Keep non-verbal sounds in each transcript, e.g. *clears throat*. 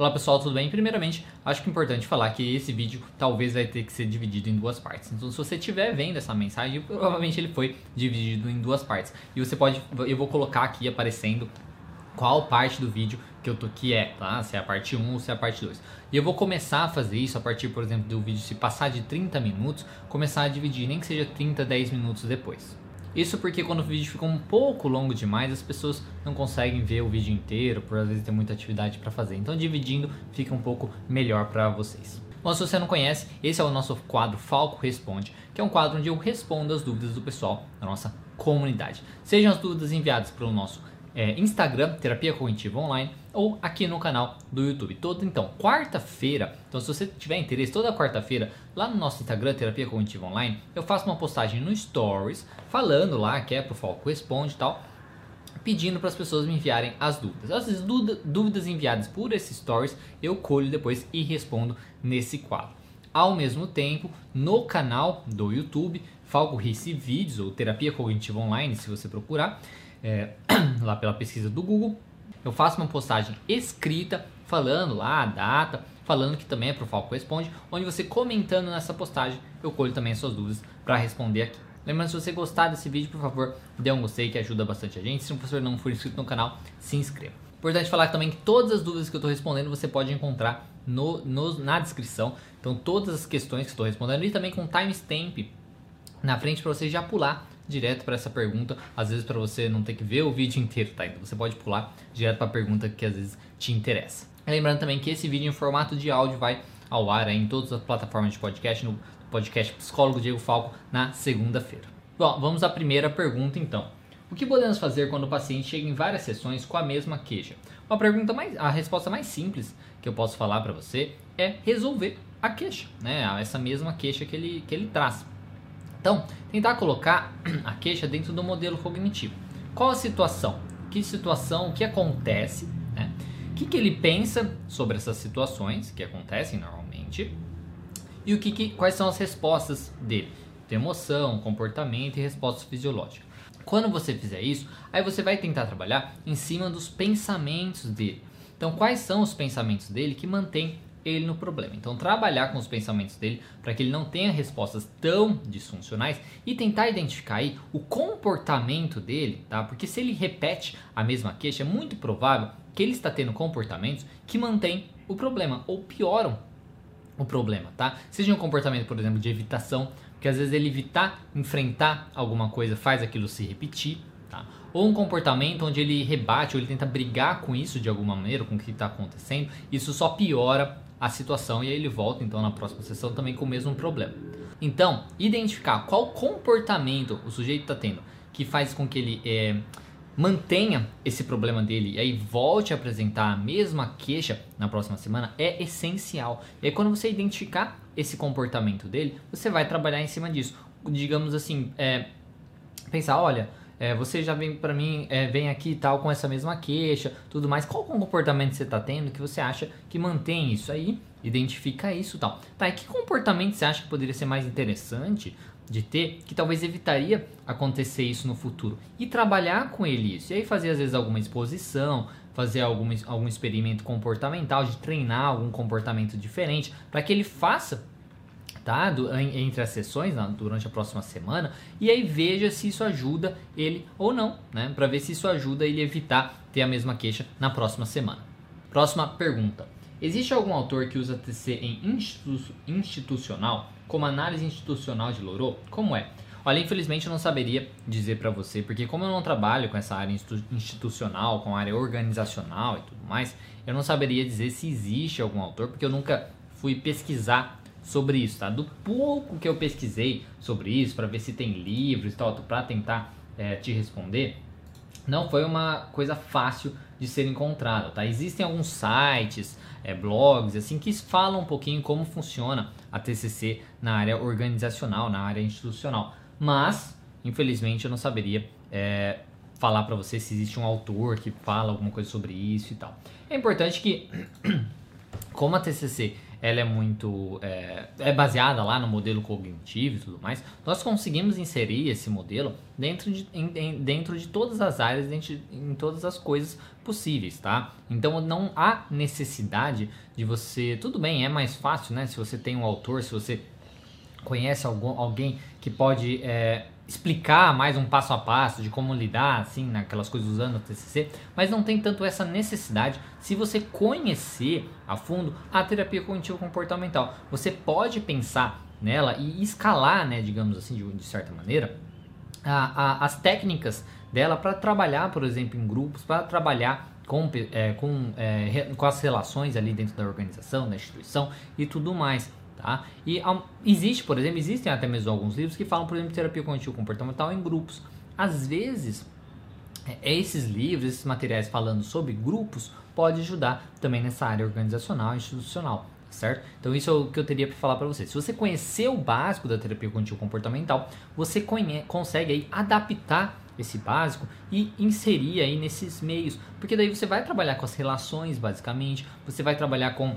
Olá pessoal, tudo bem? Primeiramente, acho que é importante falar que esse vídeo talvez vai ter que ser dividido em duas partes. Então, se você estiver vendo essa mensagem, provavelmente ele foi dividido em duas partes. E você pode, eu vou colocar aqui aparecendo qual parte do vídeo que eu tô que é, tá? Se é a parte 1 ou se é a parte 2. E eu vou começar a fazer isso a partir, por exemplo, do vídeo se passar de 30 minutos, começar a dividir, nem que seja 30, 10 minutos depois. Isso porque quando o vídeo fica um pouco longo demais, as pessoas não conseguem ver o vídeo inteiro, por às vezes ter muita atividade para fazer. Então dividindo fica um pouco melhor para vocês. Bom, se você não conhece, esse é o nosso quadro Falco Responde, que é um quadro onde eu respondo as dúvidas do pessoal da nossa comunidade. Sejam as dúvidas enviadas pelo nosso é, Instagram, Terapia Cognitiva Online, ou aqui no canal do YouTube. Todo então, quarta-feira, então se você tiver interesse, toda quarta-feira, lá no nosso Instagram, Terapia Cognitiva Online, eu faço uma postagem no Stories, falando lá que é pro Foco Responde e tal, pedindo para as pessoas me enviarem as dúvidas. As dúvidas enviadas por esses stories eu colho depois e respondo nesse quadro. Ao mesmo tempo, no canal do YouTube, Falco Risse Vídeos ou Terapia Cognitiva Online, se você procurar, é, *clears throat* lá pela pesquisa do Google, eu faço uma postagem escrita falando lá a data, falando que também é para o Falco Responde, onde você comentando nessa postagem, eu colho também as suas dúvidas para responder aqui. Lembrando, se você gostar desse vídeo, por favor, dê um gostei que ajuda bastante a gente. Se você não for inscrito no canal, se inscreva. Importante falar também que todas as dúvidas que eu estou respondendo você pode encontrar no, no, na descrição. Então, todas as questões que estou respondendo e também com timestamp na frente para você já pular direto para essa pergunta, às vezes para você não ter que ver o vídeo inteiro, tá? Então você pode pular direto para a pergunta que às vezes te interessa. Lembrando também que esse vídeo em formato de áudio vai ao ar em todas as plataformas de podcast, no podcast Psicólogo Diego Falco, na segunda-feira. Bom, vamos à primeira pergunta então. O que podemos fazer quando o paciente chega em várias sessões com a mesma queixa? Uma pergunta mais, a resposta mais simples que eu posso falar para você é resolver a queixa, né? Essa mesma queixa que ele, que ele traz. Então, tentar colocar *clears throat* a queixa dentro do modelo cognitivo. Qual a situação? Que situação, o que acontece, né? O que, que ele pensa sobre essas situações que acontecem normalmente e o que, que quais são as respostas dele? De emoção, comportamento e respostas fisiológicas. Quando você fizer isso, aí você vai tentar trabalhar em cima dos pensamentos dele. Então, quais são os pensamentos dele que mantêm ele no problema. Então, trabalhar com os pensamentos dele para que ele não tenha respostas tão disfuncionais e tentar identificar aí o comportamento dele, tá? Porque se ele repete a mesma queixa, é muito provável que ele está tendo comportamentos que mantêm o problema ou pioram o problema, tá? Seja um comportamento, por exemplo, de evitação, porque às vezes ele evitar enfrentar alguma coisa faz aquilo se repetir, tá? Ou um comportamento onde ele rebate ou ele tenta brigar com isso de alguma maneira, com o que está acontecendo, isso só piora a situação e aí ele volta então na próxima sessão também com o mesmo problema. Então, identificar qual comportamento o sujeito está tendo que faz com que ele é, mantenha esse problema dele e aí volte a apresentar a mesma queixa na próxima semana é essencial. E aí, quando você identificar esse comportamento dele, você vai trabalhar em cima disso. Digamos assim, é, pensar, olha, é, você já vem para mim, é, vem aqui e tal com essa mesma queixa, tudo mais. Qual comportamento você está tendo que você acha que mantém isso aí? Identifica isso e tal. Tá, e que comportamento você acha que poderia ser mais interessante de ter, que talvez evitaria acontecer isso no futuro? E trabalhar com ele isso. E aí fazer às vezes alguma exposição, fazer algum, algum experimento comportamental, de treinar algum comportamento diferente, para que ele faça tá? Do, entre as sessões durante a próxima semana e aí veja se isso ajuda ele ou não, né? Para ver se isso ajuda ele evitar ter a mesma queixa na próxima semana. Próxima pergunta: Existe algum autor que usa TC em institu institucional, como análise institucional de Lorô? Como é? Olha, infelizmente eu não saberia dizer para você, porque como eu não trabalho com essa área institucional, com a área organizacional e tudo mais, eu não saberia dizer se existe algum autor, porque eu nunca fui pesquisar sobre isso, tá? Do pouco que eu pesquisei sobre isso, para ver se tem livros e tal, para tentar é, te responder, não foi uma coisa fácil de ser encontrada, tá? Existem alguns sites, é, blogs, assim, que falam um pouquinho como funciona a TCC na área organizacional, na área institucional, mas, infelizmente, eu não saberia é, falar para você se existe um autor que fala alguma coisa sobre isso e tal. É importante que, *clears throat* como a TCC ela é muito é, é, baseada lá no modelo cognitivo e tudo mais, nós conseguimos inserir esse modelo dentro de, em, dentro de todas as áreas, dentro de, em todas as coisas possíveis, tá? Então não há necessidade de você, tudo bem, é mais fácil, né? Se você tem um autor, se você conhece algum, alguém que pode é, explicar mais um passo a passo de como lidar, assim, naquelas coisas usando o TCC, mas não tem tanto essa necessidade se você conhecer a fundo a terapia cognitivo comportamental. Você pode pensar nela e escalar, né, digamos assim, de, de certa maneira, a, a, as técnicas dela para trabalhar, por exemplo, em grupos, para trabalhar com, é, com, é, com as relações ali dentro da organização, da instituição e tudo mais. Tá? E um, existe, por exemplo, existem até mesmo alguns livros que falam, por exemplo, de terapia cognitivo comportamental em grupos. Às vezes, é, esses livros, esses materiais falando sobre grupos, pode ajudar também nessa área organizacional, institucional, certo? Então isso é o que eu teria para falar para você. Se você conhecer o básico da terapia cognitivo comportamental, você conhe consegue aí adaptar esse básico e inserir aí nesses meios, porque daí você vai trabalhar com as relações, basicamente, você vai trabalhar com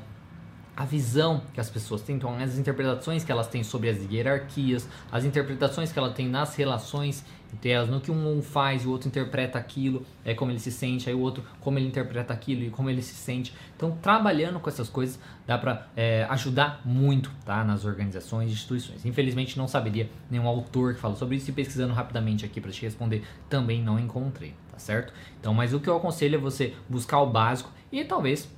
a visão que as pessoas têm, então as interpretações que elas têm sobre as hierarquias, as interpretações que ela tem nas relações entre elas, no que um faz e o outro interpreta aquilo, é como ele se sente, aí o outro como ele interpreta aquilo e como ele se sente. Então, trabalhando com essas coisas dá para é, ajudar muito, tá, nas organizações e instituições. Infelizmente não saberia nenhum autor que fala sobre isso e pesquisando rapidamente aqui para te responder também não encontrei, tá certo? Então, mas o que eu aconselho é você buscar o básico e talvez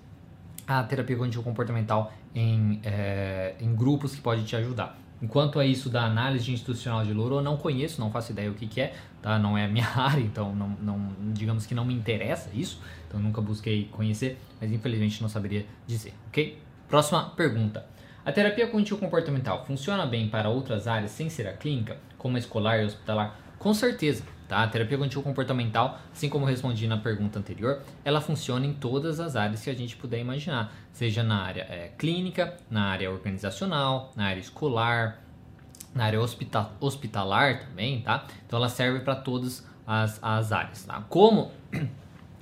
a terapia cognitivo comportamental em, é, em grupos que pode te ajudar. Enquanto a isso da análise institucional de louro, eu não conheço, não faço ideia o que, que é, tá? não é a minha *laughs* área, então não, não, digamos que não me interessa isso, então nunca busquei conhecer, mas infelizmente não saberia dizer, ok? Próxima pergunta. A terapia cognitivo comportamental funciona bem para outras áreas sem ser a clínica, como a escolar e hospitalar? Com certeza. Tá? A terapia cognitivo comportamental, assim como respondi na pergunta anterior, ela funciona em todas as áreas que a gente puder imaginar, seja na área é, clínica, na área organizacional, na área escolar, na área hospital, hospitalar também, tá? Então ela serve para todas as, as áreas, tá? Como *clears throat*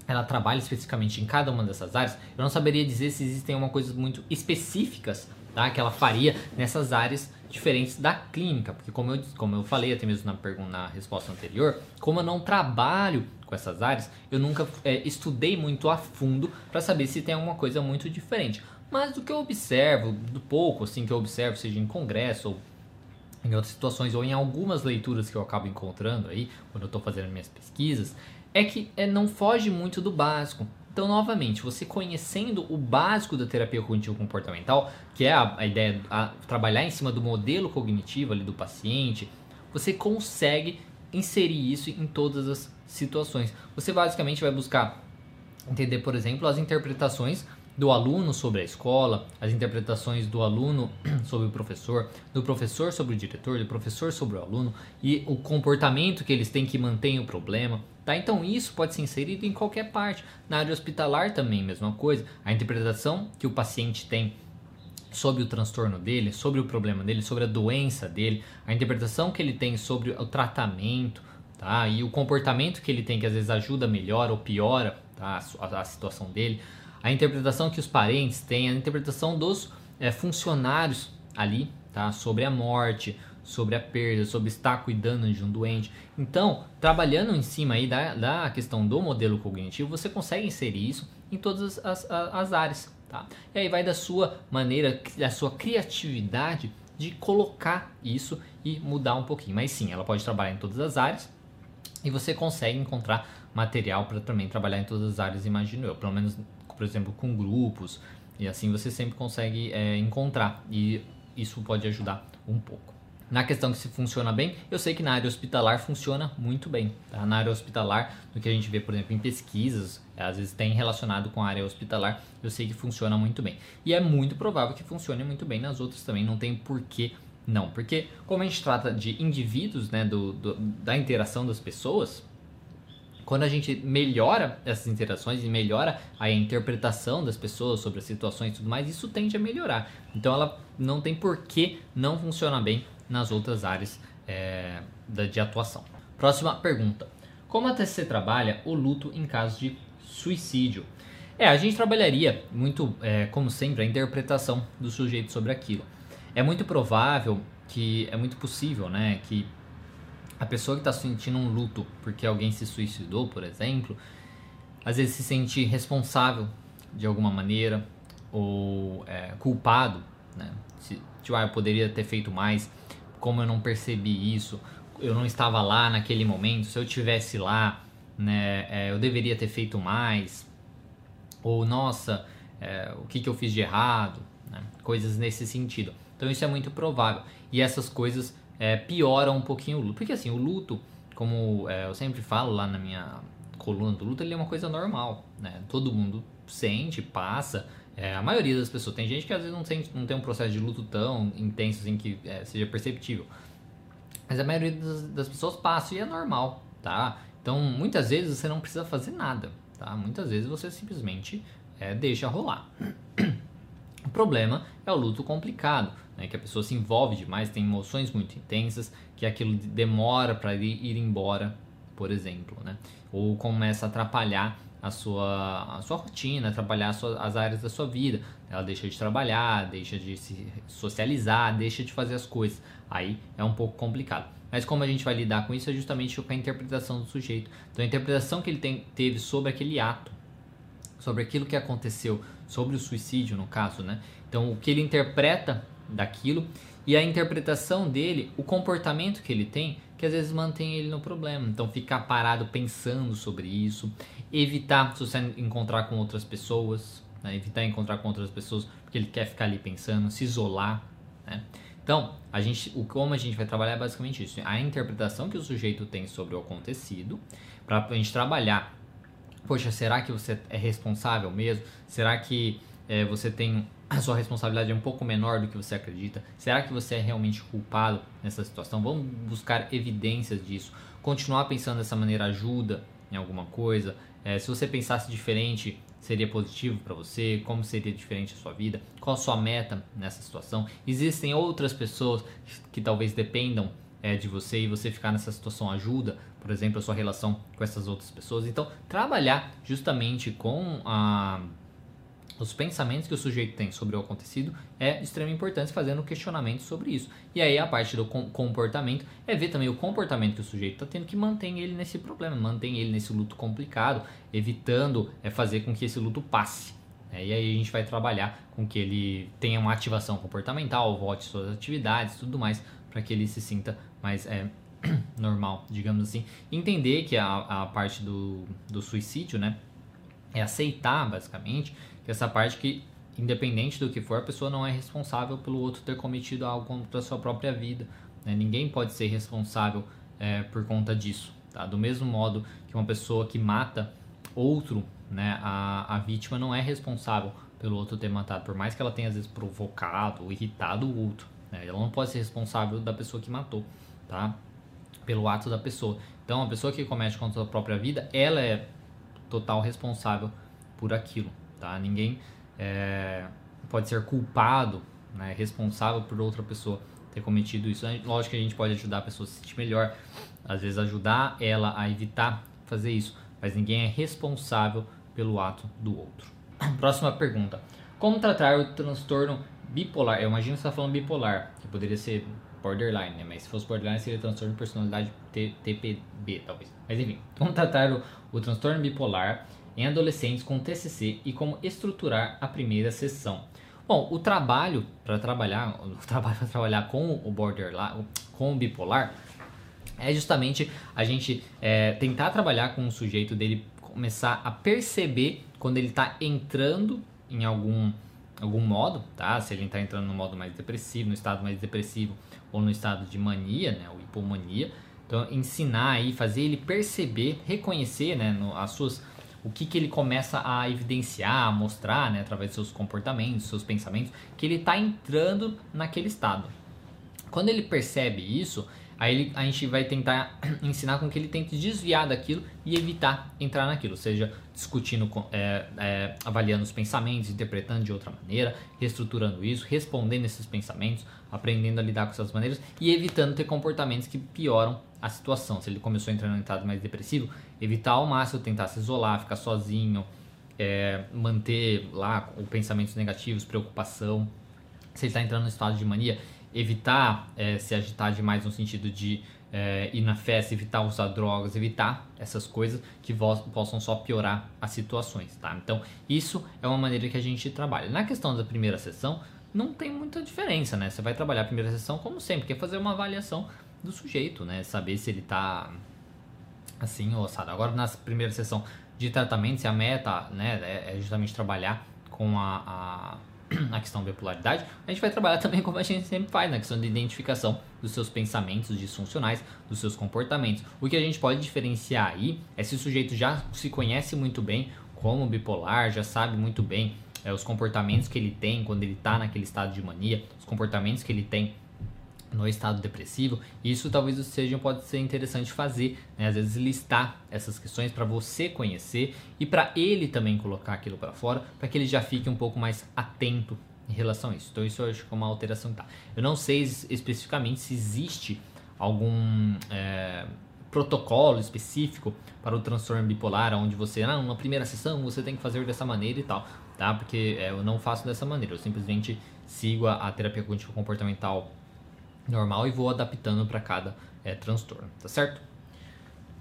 ela trabalha especificamente em cada uma dessas áreas, eu não saberia dizer se existem uma coisas muito específicas, tá? Que ela faria nessas áreas diferentes da clínica, porque como eu, como eu falei até mesmo na, pergunta, na resposta anterior, como eu não trabalho com essas áreas, eu nunca é, estudei muito a fundo para saber se tem alguma coisa muito diferente. Mas do que eu observo, do pouco assim que eu observo, seja em congresso ou em outras situações ou em algumas leituras que eu acabo encontrando aí quando eu estou fazendo minhas pesquisas, é que é, não foge muito do básico. Então, novamente, você conhecendo o básico da terapia cognitivo comportamental, que é a, a ideia de trabalhar em cima do modelo cognitivo ali do paciente, você consegue inserir isso em todas as situações. Você basicamente vai buscar entender, por exemplo, as interpretações do aluno sobre a escola, as interpretações do aluno *clears throat* sobre o professor, do professor sobre o diretor, do professor sobre o aluno e o comportamento que eles têm que manter o problema. Tá? Então isso pode ser inserido em qualquer parte. Na área hospitalar também, mesma coisa. A interpretação que o paciente tem sobre o transtorno dele, sobre o problema dele, sobre a doença dele, a interpretação que ele tem sobre o tratamento, tá? E o comportamento que ele tem que às vezes ajuda, melhora ou piora tá? a, a situação dele, a interpretação que os parentes têm, a interpretação dos é, funcionários ali, tá? Sobre a morte, sobre a perda, sobre estar cuidando de um doente. Então, trabalhando em cima aí da, da questão do modelo cognitivo, você consegue inserir isso em todas as, as, as áreas. Tá? E aí vai da sua maneira, da sua criatividade de colocar isso e mudar um pouquinho. Mas sim, ela pode trabalhar em todas as áreas e você consegue encontrar material para também trabalhar em todas as áreas, imagino eu. Pelo menos, por exemplo, com grupos. E assim você sempre consegue é, encontrar. E isso pode ajudar um pouco. Na questão que se funciona bem, eu sei que na área hospitalar funciona muito bem. Tá? Na área hospitalar, no que a gente vê, por exemplo, em pesquisas, às vezes tem relacionado com a área hospitalar, eu sei que funciona muito bem. E é muito provável que funcione muito bem nas outras também, não tem porquê não. Porque como a gente trata de indivíduos, né, do, do da interação das pessoas, quando a gente melhora essas interações e melhora a interpretação das pessoas sobre as situações e tudo mais, isso tende a melhorar. Então ela não tem por que não funcionar bem nas outras áreas é, de atuação. Próxima pergunta: Como a TCC trabalha o luto em caso de suicídio? É, a gente trabalharia muito, é, como sempre, a interpretação do sujeito sobre aquilo. É muito provável que, é muito possível, né, que a pessoa que está sentindo um luto porque alguém se suicidou, por exemplo, às vezes se sente responsável de alguma maneira ou é, culpado, né? Se, tipo, ah, eu poderia ter feito mais, como eu não percebi isso, eu não estava lá naquele momento, se eu tivesse lá, né, é, eu deveria ter feito mais, ou nossa, é, o que, que eu fiz de errado, né? coisas nesse sentido. Então isso é muito provável. E essas coisas é, pioram um pouquinho o luto. Porque assim, o luto, como é, eu sempre falo lá na minha coluna do luto, ele é uma coisa normal. Né? Todo mundo sente, passa. É, a maioria das pessoas. Tem gente que às vezes não, sente, não tem um processo de luto tão intenso assim que é, seja perceptível. Mas a maioria das, das, pessoas passa e é normal, tá? Então, muitas vezes você não precisa fazer nada, tá? Muitas vezes você simplesmente é, deixa rolar. O problema é o luto complicado, né? que a pessoa se envolve demais, tem emoções muito intensas, que aquilo demora para ir, embora, por exemplo, né? Ou começa a atrapalhar a sua, a sua rotina, atrapalhar sua, as áreas da sua vida. Ela deixa de trabalhar, deixa de se socializar, deixa de fazer as coisas. Aí é um pouco complicado. Mas como a gente vai lidar com isso é justamente com a interpretação do sujeito. Então a interpretação que ele tem, teve sobre aquele ato, sobre aquilo que aconteceu, sobre o suicídio no caso, né? Então o que ele interpreta daquilo e a interpretação dele, o comportamento que ele tem, que às vezes mantém ele no problema. Então ficar parado pensando sobre isso, evitar se você encontrar com outras pessoas, né? evitar encontrar com outras pessoas porque ele quer ficar ali pensando, se isolar, né? Então, a gente, o como a gente vai trabalhar é basicamente isso, a interpretação que o sujeito tem sobre o acontecido, para a gente trabalhar. Poxa, será que você é responsável mesmo? Será que é, você tem a sua responsabilidade é um pouco menor do que você acredita? Será que você é realmente culpado nessa situação? Vamos buscar evidências disso. Continuar pensando dessa maneira ajuda em alguma coisa. É, se você pensasse diferente, seria positivo para você? Como seria diferente a sua vida? Qual a sua meta nessa situação? Existem outras pessoas que talvez dependam é, de você e você ficar nessa situação ajuda, por exemplo, a sua relação com essas outras pessoas. Então, trabalhar justamente com a os pensamentos que o sujeito tem sobre o acontecido é de extrema importância fazendo questionamento sobre isso. E aí a parte do comportamento é ver também o comportamento que o sujeito está tendo que mantém ele nesse problema, mantém ele nesse luto complicado, evitando é, fazer com que esse luto passe. É, e aí a gente vai trabalhar com que ele tenha uma ativação comportamental, volte suas atividades, tudo mais, para que ele se sinta mais é, *clears throat* normal, digamos assim. Entender que a, a parte do, do suicídio, né, é aceitar basicamente que essa parte que, independente do que for, a pessoa não é responsável pelo outro ter cometido algo contra a sua própria vida. Né? Ninguém pode ser responsável é, por conta disso. Tá? Do mesmo modo que uma pessoa que mata outro, né, a, a vítima não é responsável pelo outro ter matado, por mais que ela tenha às vezes provocado ou irritado o outro. Né? Ela não pode ser responsável da pessoa que matou, tá? Pelo ato da pessoa. Então, a pessoa que comete contra a própria vida, ela é total responsável por aquilo tá? Ninguém é, pode ser culpado, né, responsável por outra pessoa ter cometido isso. Lógico que a gente pode ajudar a pessoa a se sentir melhor, às vezes ajudar ela a evitar fazer isso, mas ninguém é responsável pelo ato do outro. *clears throat* Próxima pergunta: Como tratar o transtorno bipolar? Eu imagino que você está falando bipolar, que poderia ser borderline, né? Mas se fosse borderline seria transtorno de personalidade TPB, talvez. Mas enfim, *laughs* como tratar o, o transtorno bipolar em adolescentes com TCC e como estruturar a primeira sessão. Bom, o trabalho para trabalhar, *laughs* o trabalho para trabalhar com o borderline, com o bipolar, é justamente a gente é, tentar trabalhar com o sujeito dele começar a perceber quando ele está entrando em algum algum modo, tá? Se ele está entrando no modo mais depressivo, no estado mais depressivo ou no estado de mania, né, ou hipomania. Então, ensinar aí, fazer ele perceber, reconhecer, né, no, as suas o que, que ele começa a evidenciar, a mostrar, né, através dos seus comportamentos, seus pensamentos, que ele está entrando naquele estado. Quando ele percebe isso, aí a gente vai tentar *clears throat* ensinar com que ele tente desviar daquilo e evitar entrar naquilo, seja discutindo, é, é, avaliando os pensamentos, interpretando de outra maneira, reestruturando isso, respondendo esses pensamentos, aprendendo a lidar com essas maneiras e evitando ter comportamentos que pioram a situação. Se ele começou entrando em estado mais depressivo, evitar ao máximo tentar se isolar, ficar sozinho, é, manter lá os pensamentos negativos, preocupação. Se ele está entrando no estado de mania, evitar é, se agitar demais no sentido de é, ir na festa, evitar usar drogas, evitar essas coisas que possam só piorar as situações, tá? Então, isso é uma maneira que a gente trabalha. Na questão da primeira sessão, não tem muita diferença, né? Você vai trabalhar a primeira sessão como sempre, que é fazer uma avaliação do sujeito, né? Saber se ele tá assim ou assado. Agora, na primeira sessão de tratamento, se a meta né, é, é justamente trabalhar com a, a *clears throat* a questão da bipolaridade, a gente vai trabalhar *laughs* também como a gente sempre faz, na questão de identificação dos seus pensamentos disfuncionais, dos seus comportamentos. O que a gente pode diferenciar aí é se o sujeito já se conhece muito bem como bipolar, já sabe muito bem é, os comportamentos que ele tem quando ele está naquele estado de mania, os comportamentos que ele tem no estado depressivo, isso talvez seja pode ser interessante fazer, né? às vezes listar essas questões para você conhecer e para ele também colocar aquilo para fora, para que ele já fique um pouco mais atento em relação a isso. Então isso eu acho que é uma alteração que tá. Eu não sei especificamente se existe algum é, protocolo específico para o transtorno bipolar, onde você, ah, na primeira sessão você tem que fazer dessa maneira e tal, tá? Porque é, eu não faço dessa maneira, eu simplesmente sigo a, a terapia cognitivo comportamental normal e vou adaptando para cada é, transtorno, tá certo?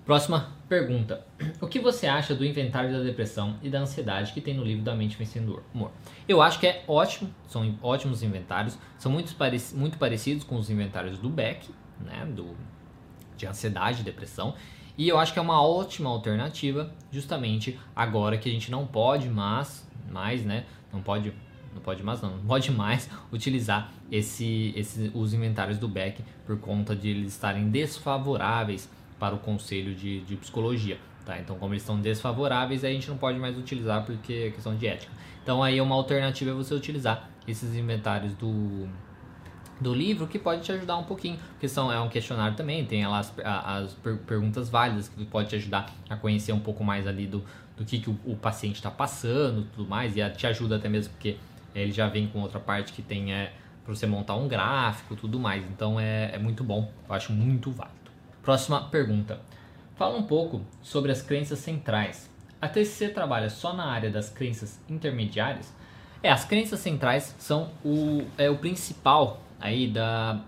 Próxima pergunta. O que você acha do inventário da depressão e da ansiedade que tem no livro da Mente Vencedor? Humor. Eu acho que é ótimo, são ótimos inventários, são muito, muito parecidos com os inventários do Beck, né, do, de ansiedade e depressão, e eu acho que é uma ótima alternativa, justamente agora que a gente não pode mais, mais né, não pode não pode mais não, não pode mais *laughs* utilizar esse, esse, os inventários do Beck por conta de eles estarem desfavoráveis para o conselho de, de psicologia. Tá? Então, como eles estão desfavoráveis, a gente não pode mais utilizar porque é questão de ética. Então, aí uma alternativa é você utilizar esses inventários do, do livro que pode te ajudar um pouquinho, porque são, é um questionário também, tem lá as, as per, perguntas válidas que pode te ajudar a conhecer um pouco mais ali do, do que, que o, o paciente está passando tudo mais, e te ajuda até mesmo porque ele já vem com outra parte que tem é, para você montar um gráfico tudo mais. Então é, é muito bom, eu acho muito válido. Próxima pergunta. Fala um pouco sobre as crenças centrais. A TCC trabalha só na área das crenças intermediárias? É, as crenças centrais são o, é, o principal aí da,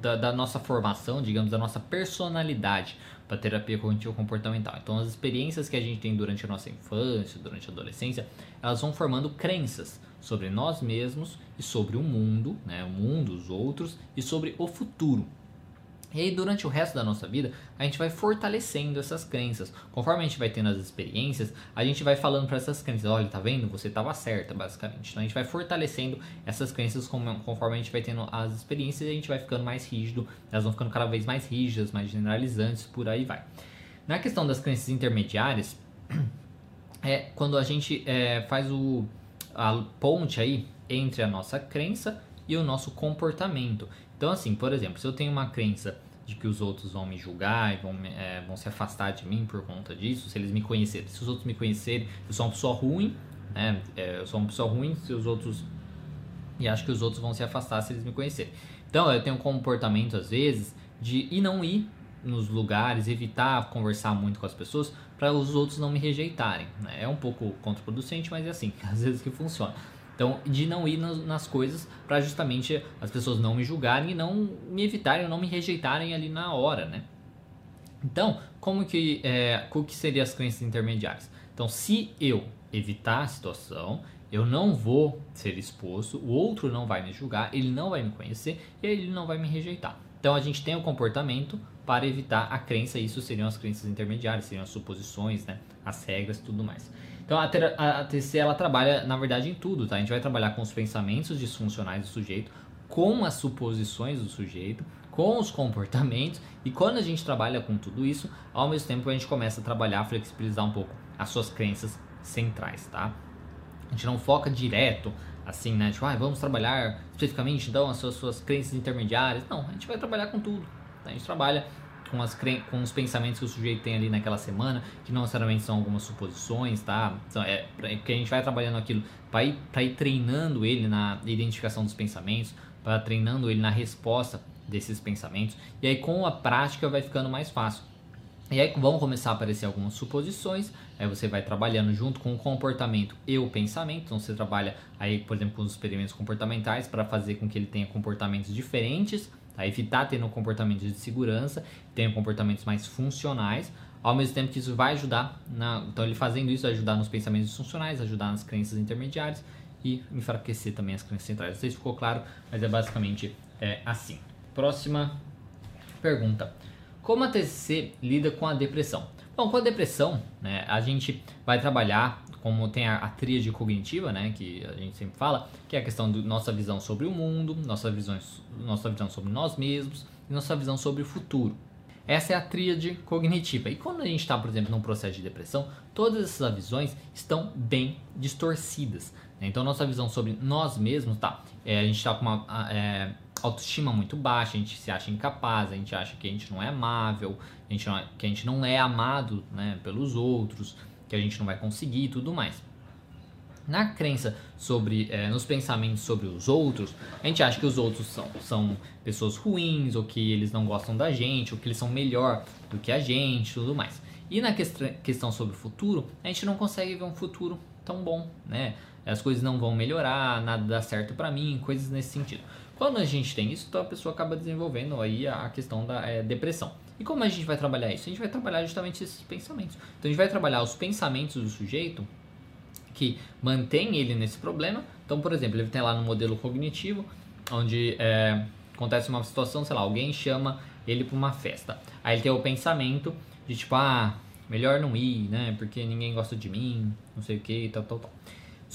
da, da nossa formação, digamos, da nossa personalidade para terapia cognitivo comportamental. Então, as experiências que a gente tem durante a nossa infância, durante a adolescência, elas vão formando crenças sobre nós mesmos e sobre o mundo, né, o mundo, os outros e sobre o futuro. E aí, durante o resto da nossa vida, a gente vai fortalecendo essas crenças. Conforme a gente vai tendo as experiências, a gente vai falando para essas crenças: olha, tá vendo? Você estava certa, basicamente. Então, a gente vai fortalecendo essas crenças conforme a gente vai tendo as experiências e a gente vai ficando mais rígido, elas vão ficando cada vez mais rígidas, mais generalizantes, por aí vai. Na questão das crenças intermediárias, *clears throat* é quando a gente é, faz o a ponte aí entre a nossa crença e o nosso comportamento. Então, assim, por exemplo, se eu tenho uma crença de que os outros vão me julgar e vão, é, vão se afastar de mim por conta disso, se eles me conhecerem, se os outros me conhecerem, eu sou uma pessoa ruim, né? É, eu sou uma pessoa ruim se os outros. E acho que os outros vão se afastar se eles me conhecerem. Então, eu tenho um comportamento, às vezes, de ir não ir nos lugares, evitar conversar muito com as pessoas para os outros não me rejeitarem. Né? É um pouco contraproducente, mas é assim, *laughs* às vezes que funciona. Então, de não ir nas coisas para justamente as pessoas não me julgarem e não me evitarem, não me rejeitarem ali na hora, né? Então, como que, é, que seriam as crenças intermediárias? Então, se eu evitar a situação, eu não vou ser exposto, o outro não vai me julgar, ele não vai me conhecer e ele não vai me rejeitar. Então, a gente tem o comportamento para evitar a crença. Isso seriam as crenças intermediárias, seriam as suposições, né? as regras tudo mais. Então a, a, TC ela trabalha na verdade em tudo, tá? A gente vai trabalhar com os pensamentos disfuncionais do sujeito, com as suposições do sujeito, com os comportamentos e quando a gente trabalha com tudo isso, ao mesmo tempo a gente começa a trabalhar, flexibilizar um pouco as suas crenças centrais, tá? A gente não foca direto assim, né? Tipo, ah, vamos trabalhar especificamente então as suas, suas crenças intermediárias. Não, a gente vai trabalhar com tudo. A gente trabalha com, as, com os pensamentos que o sujeito tem ali naquela semana, que não necessariamente são algumas suposições, tá? Então, é, porque a gente vai trabalhando aquilo para ir, ir treinando ele na identificação dos pensamentos, para treinando ele na resposta desses pensamentos, e aí com a prática vai ficando mais fácil. E aí vão começar a aparecer algumas suposições, aí você vai trabalhando junto com o comportamento e o pensamento. Então você trabalha aí, por exemplo, com os experimentos comportamentais para fazer com que ele tenha comportamentos diferentes, tá? evitar tendo comportamentos de segurança, tenha comportamentos mais funcionais, ao mesmo tempo que isso vai ajudar, na, então ele fazendo isso ajudar nos pensamentos funcionais, ajudar nas crenças intermediárias e enfraquecer também as crenças centrais. Não sei se ficou claro, mas é basicamente é, assim. Próxima pergunta. Como a TCC lida com a depressão? Bom, com a depressão, né, a gente vai trabalhar como tem a, a tríade cognitiva, né, que a gente sempre fala, que é a questão da nossa visão sobre o mundo, nossa visão, nossa visão sobre nós mesmos e nossa visão sobre o futuro. Essa é a tríade cognitiva. E quando a gente está, por exemplo, num processo de depressão, todas essas visões estão bem distorcidas. Né? Então, nossa visão sobre nós mesmos, tá? É, a gente está com uma é, autoestima muito baixa, a gente se acha incapaz, a gente acha que a gente não é amável, a gente não é, que a gente não é amado né, pelos outros, que a gente não vai conseguir e tudo mais. Na crença sobre, é, nos pensamentos sobre os outros, a gente acha que os outros são, são pessoas ruins, ou que eles não gostam da gente, ou que eles são melhor do que a gente, tudo mais. E na questão sobre o futuro, a gente não consegue ver um futuro tão bom, né? As coisas não vão melhorar, nada dá certo para mim, coisas nesse sentido. Quando a gente tem isso, então a pessoa acaba desenvolvendo aí a questão da é, depressão. E como a gente vai trabalhar isso? A gente vai trabalhar justamente esses pensamentos. Então a gente vai trabalhar os pensamentos do sujeito que mantém ele nesse problema. Então, por exemplo, ele tem lá no modelo cognitivo, onde é, acontece uma situação, sei lá, alguém chama ele para uma festa. Aí ele tem o pensamento de tipo, ah, melhor não ir, né? Porque ninguém gosta de mim, não sei o que, tal, tal, tal.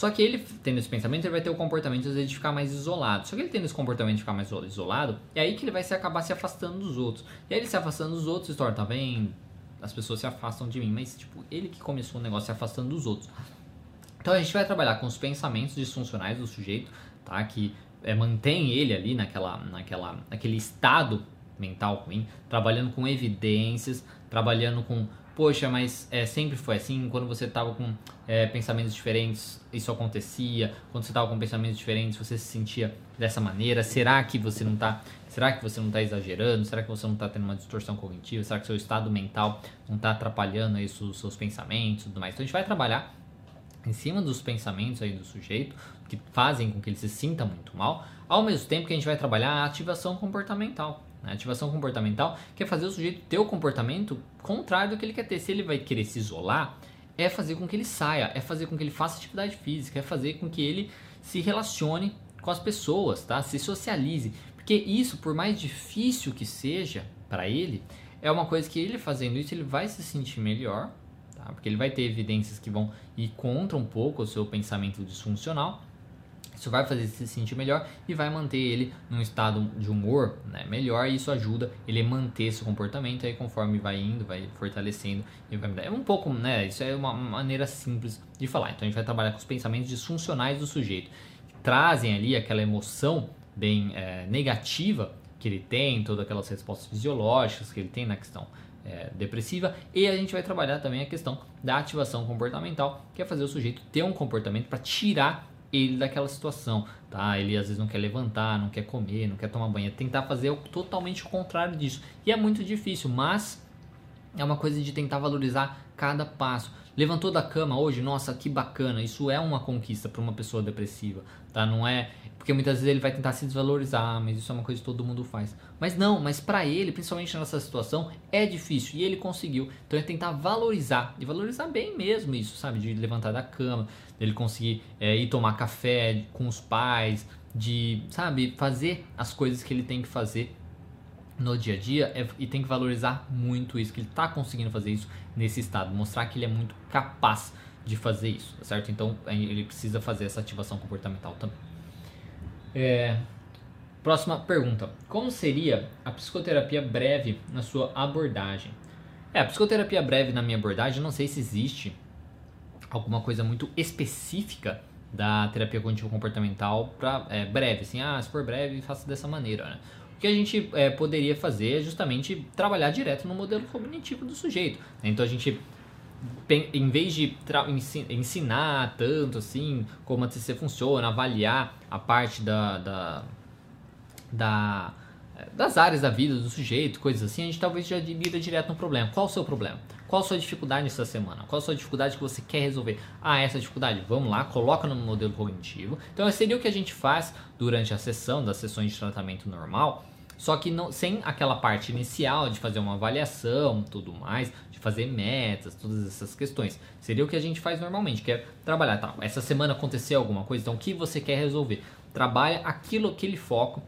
Só que ele, tendo esse pensamento, ele vai ter o comportamento às vezes, de ficar mais isolado. Só que ele tendo esse comportamento de ficar mais isolado, é aí que ele vai se acabar se afastando dos outros. E aí ele se afastando dos outros, torna, tá vendo? As pessoas se afastam de mim. Mas, tipo, ele que começou o negócio se afastando dos outros. Então a gente vai trabalhar com os pensamentos disfuncionais do sujeito, tá? Que é, mantém ele ali naquela, naquela, naquele estado mental ruim, trabalhando com evidências, trabalhando com poxa, mas é, sempre foi assim, quando você estava com é, pensamentos diferentes, isso acontecia, quando você estava com pensamentos diferentes, você se sentia dessa maneira, será que você não está será que você não está exagerando, será que você não está tendo uma distorção cognitiva, será que seu estado mental não está atrapalhando aí os seus pensamentos e tudo mais, então a gente vai trabalhar em cima dos pensamentos aí do sujeito, que fazem com que ele se sinta muito mal, ao mesmo tempo que a gente vai trabalhar a ativação comportamental, a ativação comportamental quer fazer o sujeito ter o comportamento contrário do que ele quer ter. Se ele vai querer se isolar, é fazer com que ele saia, é fazer com que ele faça atividade física, é fazer com que ele se relacione com as pessoas, tá? Se socialize. Porque isso, por mais difícil que seja para ele, é uma coisa que ele fazendo isso, ele vai se sentir melhor, tá? Porque ele vai ter evidências que vão ir contra um pouco o seu pensamento disfuncional isso vai fazer ele se sentir melhor e vai manter ele num estado de humor né, melhor e isso ajuda ele a manter esse comportamento aí conforme vai indo, vai fortalecendo vai mudar. É um pouco, né? Isso é uma maneira simples de falar. Então a gente vai trabalhar com os pensamentos disfuncionais do sujeito, que trazem ali aquela emoção bem é, negativa que ele tem, todas aquelas respostas fisiológicas que ele tem na questão é, depressiva e a gente vai trabalhar também a questão da ativação comportamental, que é fazer o sujeito ter um comportamento para tirar ele daquela situação, tá? Ele às vezes não quer levantar, não quer comer, não quer tomar banho, é tentar fazer totalmente o contrário disso. E é muito difícil, mas é uma coisa de tentar valorizar cada passo. Levantou da cama hoje, nossa, que bacana. Isso é uma conquista para uma pessoa depressiva, tá? Não é porque muitas vezes ele vai tentar se desvalorizar, mas isso é uma coisa que todo mundo faz. Mas não, mas para ele, principalmente nessa situação, é difícil e ele conseguiu. Então é tentar valorizar e valorizar bem mesmo isso, sabe? De levantar da cama, dele conseguir é, ir tomar café com os pais, de, sabe, fazer as coisas que ele tem que fazer no dia a dia é, e tem que valorizar muito isso, que ele está conseguindo fazer isso nesse estado, mostrar que ele é muito capaz de fazer isso, tá certo? Então ele precisa fazer essa ativação comportamental também. É, próxima pergunta: Como seria a psicoterapia breve na sua abordagem? É, a psicoterapia breve na minha abordagem, não sei se existe alguma coisa muito específica da terapia cognitivo comportamental para é, breve, assim, ah, se for breve, faça dessa maneira, né? O que a gente é, poderia fazer é justamente trabalhar direto no modelo cognitivo do sujeito. Né? Então a gente em vez de ensinar tanto assim como a TCC funciona, avaliar a parte da, da, da das áreas da vida do sujeito, coisas assim, a gente talvez já mira direto no problema. Qual o seu problema? Qual a sua dificuldade essa semana? Qual a sua dificuldade que você quer resolver? Ah, essa dificuldade, vamos lá, coloca no modelo cognitivo. Então, seria o que a gente faz durante a sessão, das sessões de tratamento normal, só que não, sem aquela parte inicial de fazer uma avaliação, tudo mais, de fazer metas, todas essas questões. Seria o que a gente faz normalmente, que é trabalhar, tá, essa semana aconteceu alguma coisa, então o que você quer resolver? Trabalha aquilo, aquele foco,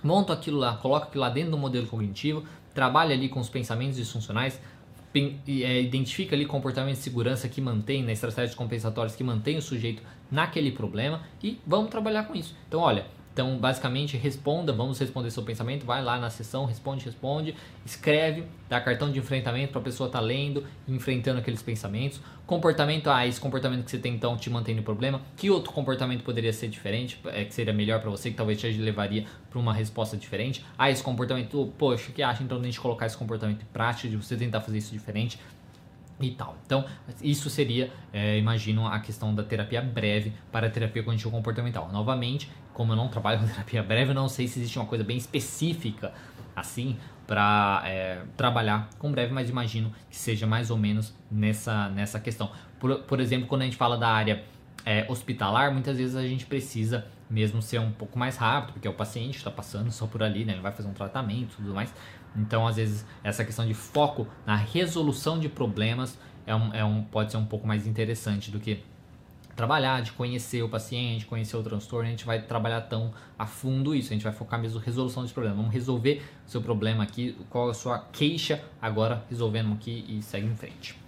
monta aquilo lá, coloca aquilo lá dentro do modelo cognitivo, trabalha ali com os pensamentos disfuncionais, é, identifica ali comportamento de segurança que mantém, na estratégias compensatórias que mantém o sujeito naquele problema e vamos trabalhar com isso. Então, olha, então, basicamente, responda, vamos responder seu pensamento, vai lá na sessão, responde, responde, escreve, dá cartão de enfrentamento para a pessoa estar tá lendo, enfrentando aqueles pensamentos. Comportamento, ah, esse comportamento que você tem então te mantém no problema. Que outro comportamento poderia ser diferente, é, que seria melhor para você, que talvez te levaria para uma resposta diferente? Ah, esse comportamento, poxa, que acha então de a gente colocar esse comportamento em prática, de você tentar fazer isso diferente? e tal. Então, isso seria, é, imagino, a questão da terapia breve para a terapia cognitivo comportamental. Novamente, como eu não trabalho com *laughs* terapia breve, eu não sei se existe uma coisa bem específica assim para é, trabalhar com breve, mas imagino que seja mais ou menos nessa, nessa questão. Por, por exemplo, quando a gente fala da área é, hospitalar, muitas vezes a gente precisa mesmo ser um pouco mais rápido, porque é o paciente está passando só por ali, né? ele vai fazer um tratamento e tudo mais. Então, às vezes, essa questão de foco na resolução de problemas é um, é um, pode ser um pouco mais interessante do que trabalhar, de conhecer o paciente, conhecer o transtorno, a gente vai trabalhar tão a fundo isso, a gente vai focar mesmo na resolução desse problema. Vamos resolver o seu problema aqui, qual é a sua queixa, agora resolvendo aqui e segue em frente.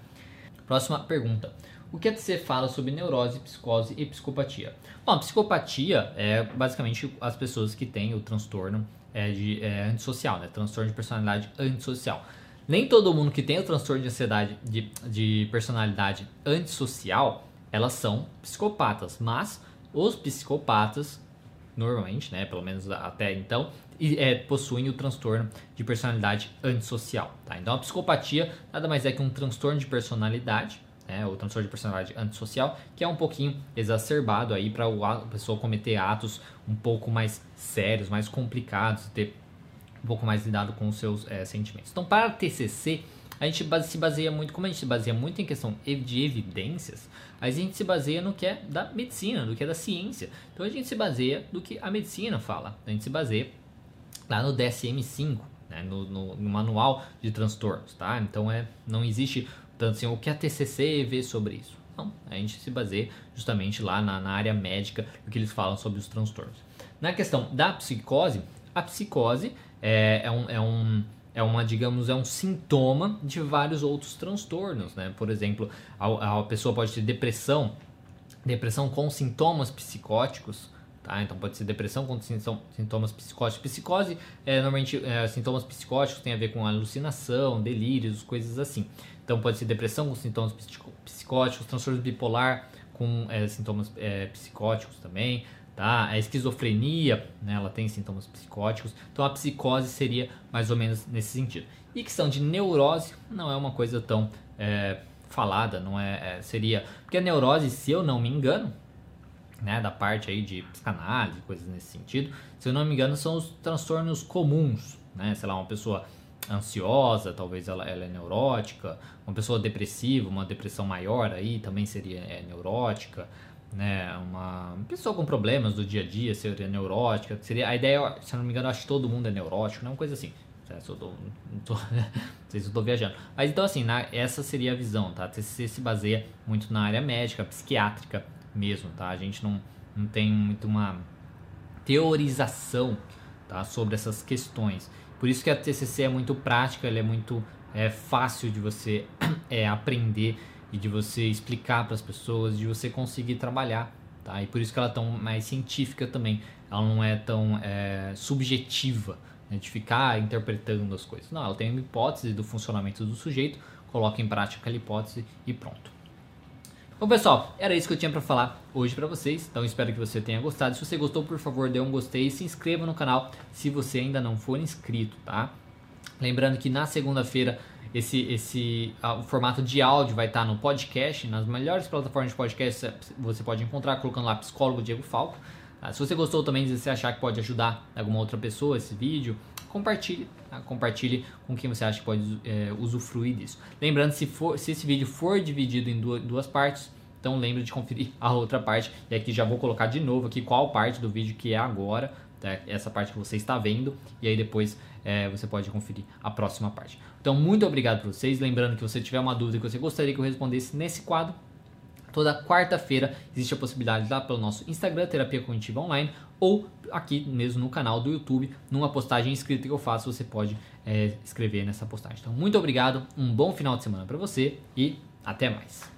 Próxima pergunta. O que a TC fala sobre neurose, psicose e psicopatia? Bom, psicopatia é basicamente as pessoas que têm o transtorno é, de, é, antissocial, né? Transtorno de personalidade antissocial. Nem todo mundo que tem o transtorno de ansiedade de, de personalidade antissocial, elas são psicopatas, mas os psicopatas, normalmente, né, pelo menos até então, é, possuem o transtorno de personalidade antissocial. Tá? Então a psicopatia nada mais é que um transtorno de personalidade né, o transtorno de personalidade antissocial, que é um pouquinho exacerbado aí para a pessoa cometer atos um pouco mais sérios, mais complicados, ter um pouco mais lidado com os seus é, sentimentos. Então, para TCC, a gente se baseia muito, como a gente se baseia muito em questão de evidências, a gente se baseia no que é da medicina, do que é da ciência. Então, a gente se baseia do que a medicina fala. A gente se baseia lá no DSM-5, né, no, no, no, manual de transtornos, tá? Então, é, não existe tanto assim, o que a TCC vê sobre isso? Não, a gente se baseia justamente lá na, na área médica, o que eles falam sobre os transtornos. Na questão da psicose, a psicose é, é, um, é, um, é uma, digamos, é um sintoma de vários outros transtornos, né? Por exemplo, a, a pessoa pode ter depressão, depressão com sintomas psicóticos, Tá? Então pode ser depressão com sintomas psicóticos. Psicose, é, normalmente, é, sintomas psicóticos tem a ver com alucinação, delírios, coisas assim. Então pode ser depressão com sintomas psicóticos, transtorno bipolar com é, sintomas é, psicóticos também, tá? A esquizofrenia, né, ela tem sintomas psicóticos. Então a psicose seria mais ou menos nesse sentido. E questão de neurose não é uma coisa tão é, falada, não é, é, seria porque a neurose, se eu não me engano, né, da parte aí de psicanálise, coisas nesse sentido, se eu não me engano, são os transtornos comuns, né? Sei lá, uma pessoa ansiosa, talvez ela, ela é neurótica, uma pessoa depressiva, uma depressão maior aí também seria é, neurótica, né? Uma pessoa com problemas do dia a dia seria neurótica, seria a ideia, se eu não me engano, acho que todo mundo é neurótico, né? Uma coisa assim. Se eu tô, tô, *laughs* não sei se eu tô viajando. Mas então assim, na, essa seria a visão, tá? Você se baseia muito na área médica, psiquiátrica mesmo, tá? A gente não, não tem muito uma teorização tá? sobre essas questões. Por isso que a TCC é muito prática, ela é muito é, fácil de você *clears throat* é, aprender e de você explicar para as pessoas, de você conseguir trabalhar, tá? E por isso que ela é tão mais científica também. Ela não é tão é, subjetiva né, de ficar interpretando as coisas. Não, ela tem uma hipótese do funcionamento do sujeito, coloca em prática aquela hipótese e pronto. Bom pessoal, era isso que eu tinha para falar hoje para vocês, então espero que você tenha gostado. Se você gostou, por favor, dê um gostei e se inscreva no canal se você ainda não for inscrito, tá? Lembrando que na segunda-feira esse, esse o formato de áudio vai estar no podcast, nas melhores plataformas de podcast você pode encontrar colocando lá psicólogo Diego Falco. Tá? Se você gostou também, se você achar que pode ajudar alguma outra pessoa esse vídeo, compartilhe. Tá? Compartilhe com quem você acha que pode é, usufruir disso. Lembrando, se, for, se esse vídeo for dividido em duas, duas partes, então lembre de conferir *laughs* a outra parte. E aqui já vou colocar de novo aqui qual parte do vídeo que é agora. Tá? Essa parte que você está vendo. E aí depois é, você pode conferir a próxima parte. Então, muito obrigado por vocês. Lembrando que se você tiver uma dúvida que você gostaria que eu respondesse nesse quadro, Toda quarta-feira existe a possibilidade lá pelo nosso Instagram, Terapia Cognitiva Online, ou aqui mesmo no canal do YouTube, numa postagem escrita que eu faço, você pode é, escrever nessa postagem. Então, muito obrigado, um bom final de semana para você e até mais.